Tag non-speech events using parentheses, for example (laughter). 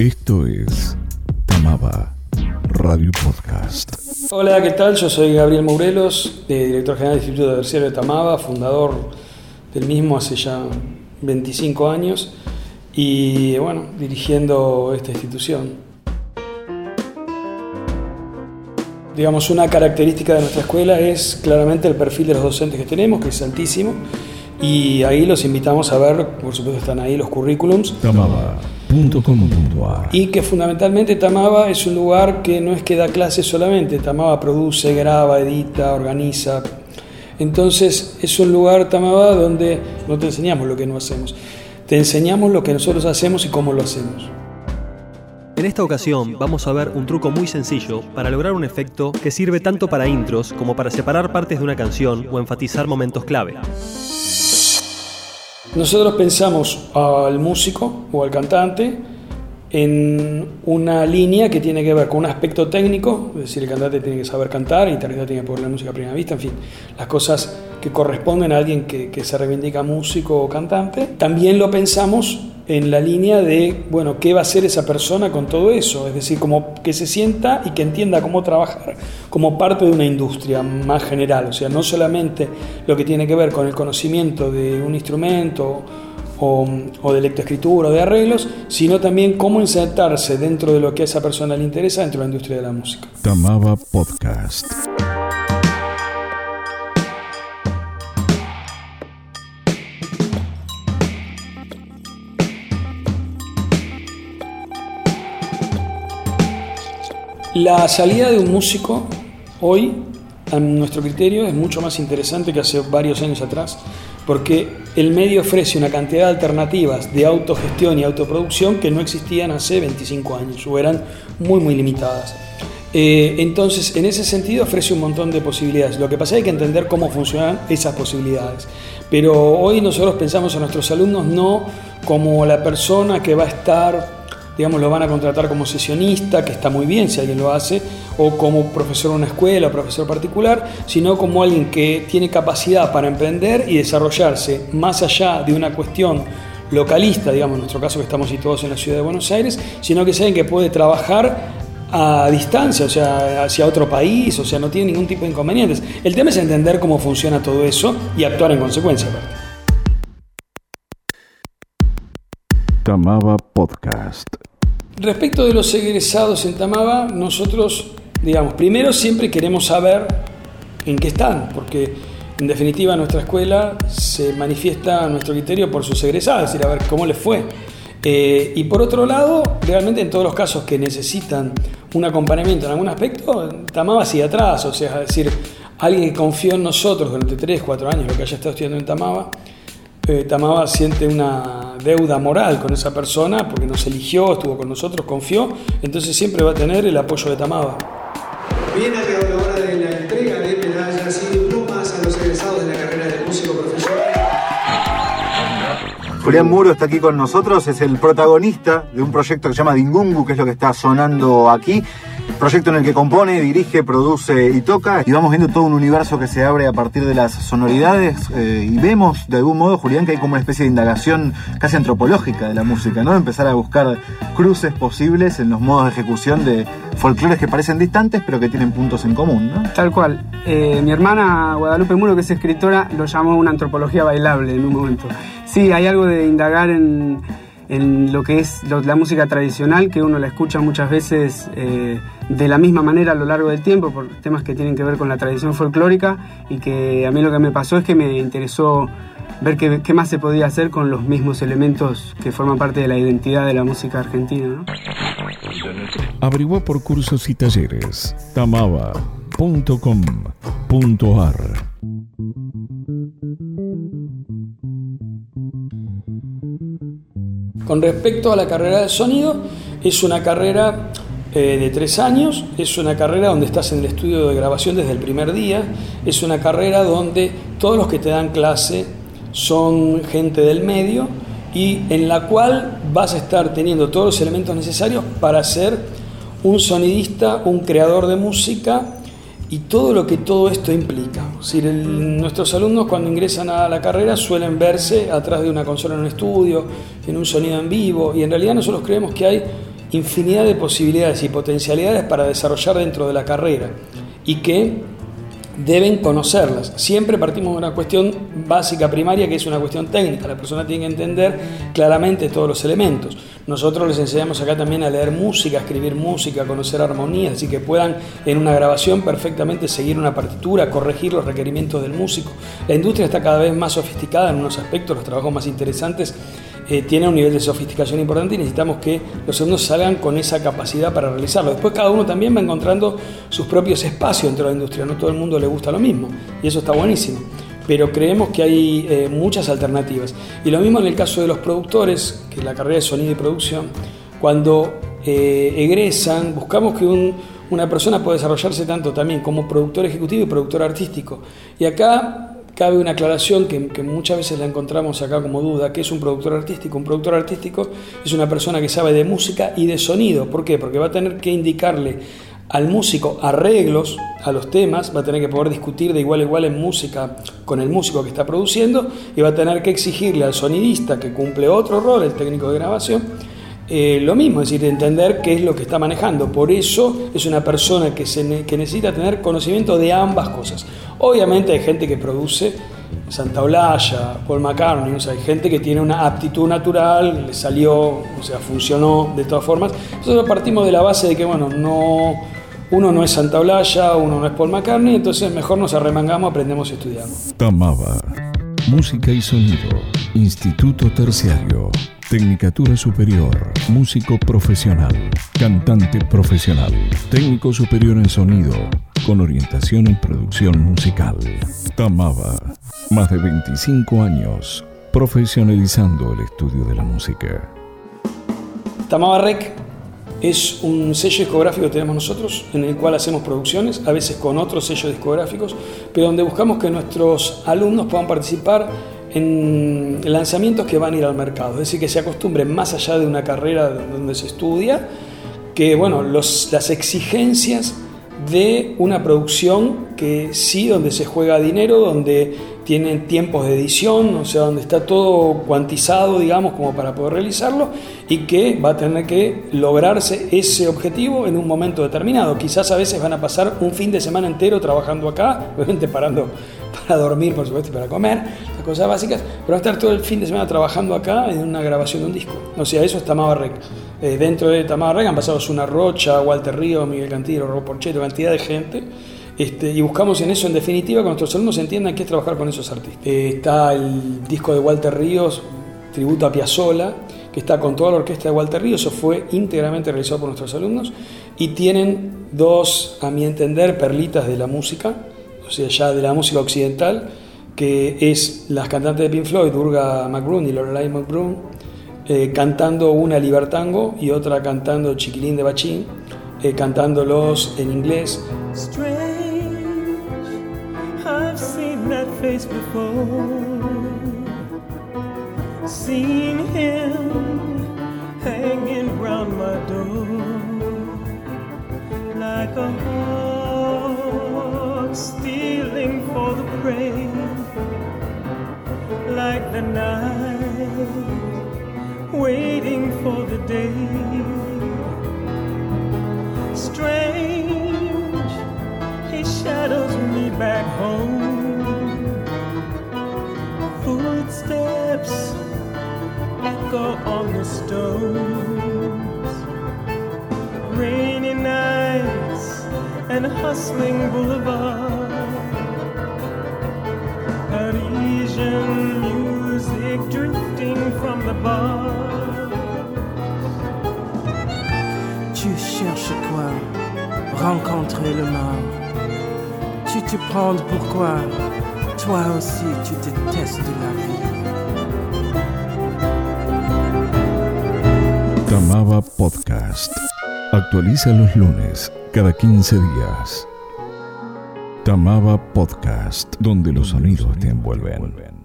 Esto es Tamaba Radio Podcast. Hola, ¿qué tal? Yo soy Gabriel Morelos, eh, director general del Instituto Terciario de Tamaba, fundador del mismo hace ya 25 años y bueno, dirigiendo esta institución. Digamos, una característica de nuestra escuela es claramente el perfil de los docentes que tenemos, que es altísimo, y ahí los invitamos a ver, por supuesto están ahí los currículums. Y que fundamentalmente Tamaba es un lugar que no es que da clases solamente, Tamaba produce, graba, edita, organiza. Entonces es un lugar Tamaba donde no te enseñamos lo que no hacemos, te enseñamos lo que nosotros hacemos y cómo lo hacemos. En esta ocasión vamos a ver un truco muy sencillo para lograr un efecto que sirve tanto para intros como para separar partes de una canción o enfatizar momentos clave. Nosotros pensamos al músico o al cantante en una línea que tiene que ver con un aspecto técnico, es decir, el cantante tiene que saber cantar, el intérprete tiene que poner la música a primera vista, en fin, las cosas que corresponden a alguien que, que se reivindica músico o cantante. También lo pensamos en la línea de, bueno, ¿qué va a hacer esa persona con todo eso? Es decir, como que se sienta y que entienda cómo trabajar como parte de una industria más general, o sea, no solamente lo que tiene que ver con el conocimiento de un instrumento o, o de lectoescritura o de arreglos, sino también cómo insertarse dentro de lo que a esa persona le interesa dentro de la industria de la música. Tamaba Podcast. La salida de un músico hoy, a nuestro criterio, es mucho más interesante que hace varios años atrás, porque el medio ofrece una cantidad de alternativas de autogestión y autoproducción que no existían hace 25 años o eran muy, muy limitadas. Eh, entonces, en ese sentido, ofrece un montón de posibilidades. Lo que pasa es que hay que entender cómo funcionan esas posibilidades. Pero hoy nosotros pensamos a nuestros alumnos no como la persona que va a estar digamos, lo van a contratar como sesionista, que está muy bien si alguien lo hace, o como profesor de una escuela profesor particular, sino como alguien que tiene capacidad para emprender y desarrollarse más allá de una cuestión localista, digamos, en nuestro caso que estamos situados en la ciudad de Buenos Aires, sino que saben que puede trabajar a distancia, o sea, hacia otro país, o sea, no tiene ningún tipo de inconvenientes. El tema es entender cómo funciona todo eso y actuar en consecuencia. Tamaba Podcast. Respecto de los egresados en Tamaba, nosotros, digamos, primero siempre queremos saber en qué están, porque en definitiva nuestra escuela se manifiesta nuestro criterio por sus egresados, es decir, a ver cómo les fue. Eh, y por otro lado, realmente en todos los casos que necesitan un acompañamiento en algún aspecto, Tamaba sigue atrás, o sea, es decir, alguien que confió en nosotros durante 3, 4 años, lo que haya estado estudiando en Tamaba, eh, Tamaba siente una deuda moral con esa persona porque nos eligió, estuvo con nosotros, confió, entonces siempre va a tener el apoyo de Tamaba. Viene a la hora de la entrega de medallas y diplomas a los egresados de la carrera de músico profesional. Julián Muro está aquí con nosotros, es el protagonista de un proyecto que se llama Dingungu, que es lo que está sonando aquí. Proyecto en el que compone, dirige, produce y toca. Y vamos viendo todo un universo que se abre a partir de las sonoridades. eh, y vemos, de algún modo, Julián, que hay como una especie de indagación casi antropológica de la música, ¿no? Empezar a buscar cruces posibles en los modos de ejecución de folclores que parecen distantes, pero que tienen puntos en común, ¿no? Tal cual. Eh, mi hermana Guadalupe Muro, que es escritora, lo llamó una antropología bailable en un momento. Sí, hay algo de indagar en, en lo que es la música tradicional, que uno la escucha muchas veces eh, de la misma manera a lo largo del tiempo, por temas que tienen que ver con la tradición folclórica, y que a mí lo que me pasó es que me interesó ver qué, qué más se podía hacer con los mismos elementos que forman parte de la identidad de la música argentina. ¿no? Averigua por cursos y talleres. Tamaba.com.ar Con respecto a la carrera de sonido, es una carrera eh, de tres años, es una carrera donde estás en el estudio de grabación desde el primer día, es una carrera donde todos los que te dan clase son gente del medio y en la cual vas a estar teniendo todos los elementos necesarios para ser un sonidista, un creador de música y todo lo que todo esto implica. Es decir, el- nuestros alumnos cuando ingresan a la carrera suelen verse atrás de una consola en un estudio, en un sonido en vivo, y en realidad nosotros creemos que hay infinidad de posibilidades y potencialidades para desarrollar dentro de la carrera y que deben conocerlas. Siempre partimos de una cuestión básica, primaria, que es una cuestión técnica. La persona tiene que entender claramente todos los elementos. Nosotros les enseñamos acá también a leer música, a escribir música, a conocer armonías, así que puedan en una grabación perfectamente seguir una partitura, corregir los requerimientos del músico. La industria está cada vez más sofisticada en unos aspectos, los trabajos más interesantes eh, tiene un nivel de sofisticación importante y necesitamos que los alumnos salgan con esa capacidad para realizarlo. Después cada uno también va encontrando sus propios espacios dentro de la industria, no todo el mundo le gusta lo mismo y eso está buenísimo. Pero creemos que hay eh, muchas alternativas. Y lo mismo en el caso de los productores, que la carrera de sonido y producción, cuando eh, egresan, buscamos que una persona pueda desarrollarse tanto también como productor ejecutivo y productor artístico. Y acá Cabe una aclaración que, muchas veces la encontramos acá como duda, que es un productor artístico. Un productor artístico es una persona que sabe de música y de sonido. ¿Por qué? Porque va a tener que indicarle al músico arreglos a los temas, va a tener que poder discutir de igual a igual en música con el músico que está produciendo y va a tener que exigirle al sonidista que cumple otro rol, el técnico de grabación, eh, lo mismo, es decir, entender qué es lo que está manejando. Por eso es una persona que, se que necesita tener conocimiento de ambas cosas. Obviamente hay gente que produce Santa Olalla, Paul McCartney, o sea, hay gente que tiene una aptitud natural, le salió, o sea, funcionó de todas formas. Nosotros partimos de la base de que, bueno, no, uno no es Santa Olalla, uno no es Paul McCartney, entonces mejor nos arremangamos, aprendemos y estudiamos. Música y sonido, Instituto Terciario. Tecnicatura Superior, músico profesional, cantante profesional, técnico superior en sonido, con orientación en producción musical. Tamaba, más de 25 años profesionalizando el estudio de la música. Tamaba Rec es un sello discográfico que tenemos nosotros, en el cual hacemos producciones, a veces con otros sellos discográficos, pero donde buscamos que nuestros alumnos puedan participar en lanzamientos que van a ir al mercado, es decir, que se acostumbren más allá de una carrera donde se estudia, que bueno, las exigencias de una producción que sí, donde se juega dinero, donde tienen tiempos de edición, o sea, donde está todo cuantizado, digamos, como para poder realizarlo, y que va a tener que lograrse ese objetivo en un momento determinado. Quizás a veces van a pasar un fin de semana entero trabajando acá, (laughs) obviamente parando para dormir, por supuesto, para comer, las cosas básicas, pero va a estar todo el fin de semana trabajando acá en una grabación de un disco. O sea, eso es Tamaba Rec. Eh, dentro de Tamaba Rec han pasado Zuna Rocha, Walter Río, Miguel Cantilo, Robo Porcheto, cantidad de gente. Este, y buscamos en eso, en definitiva, que nuestros alumnos entiendan qué es trabajar con esos artistas. Eh, está el disco de Walter Ríos, Tributo a Piazzolla, que está con toda la orquesta de Walter Ríos, eso fue íntegramente realizado por nuestros alumnos, y tienen dos, a mi entender, perlitas de la música, o sea, ya de la música occidental, que es las cantantes de Pink Floyd, Durga McBroom y Lorelai McBroom, eh, cantando una libertango y otra cantando Chiquilín de Bachín, eh, cantándolos en inglés. Seen before. Seen him hanging round my door like a hawk stealing for the prey, like the night waiting for the day. Strange, he shadows me back home. On the stones. Rainy nights and hustling boulevard. Parisian music drifting from the bar. Tu cherches quoi? Rencontrer le mort. Tu te prends pourquoi Toi aussi tu détestes la vie. Podcast. Actualiza los lunes, cada 15 días. Tamaba Podcast, donde los sonidos te envuelven.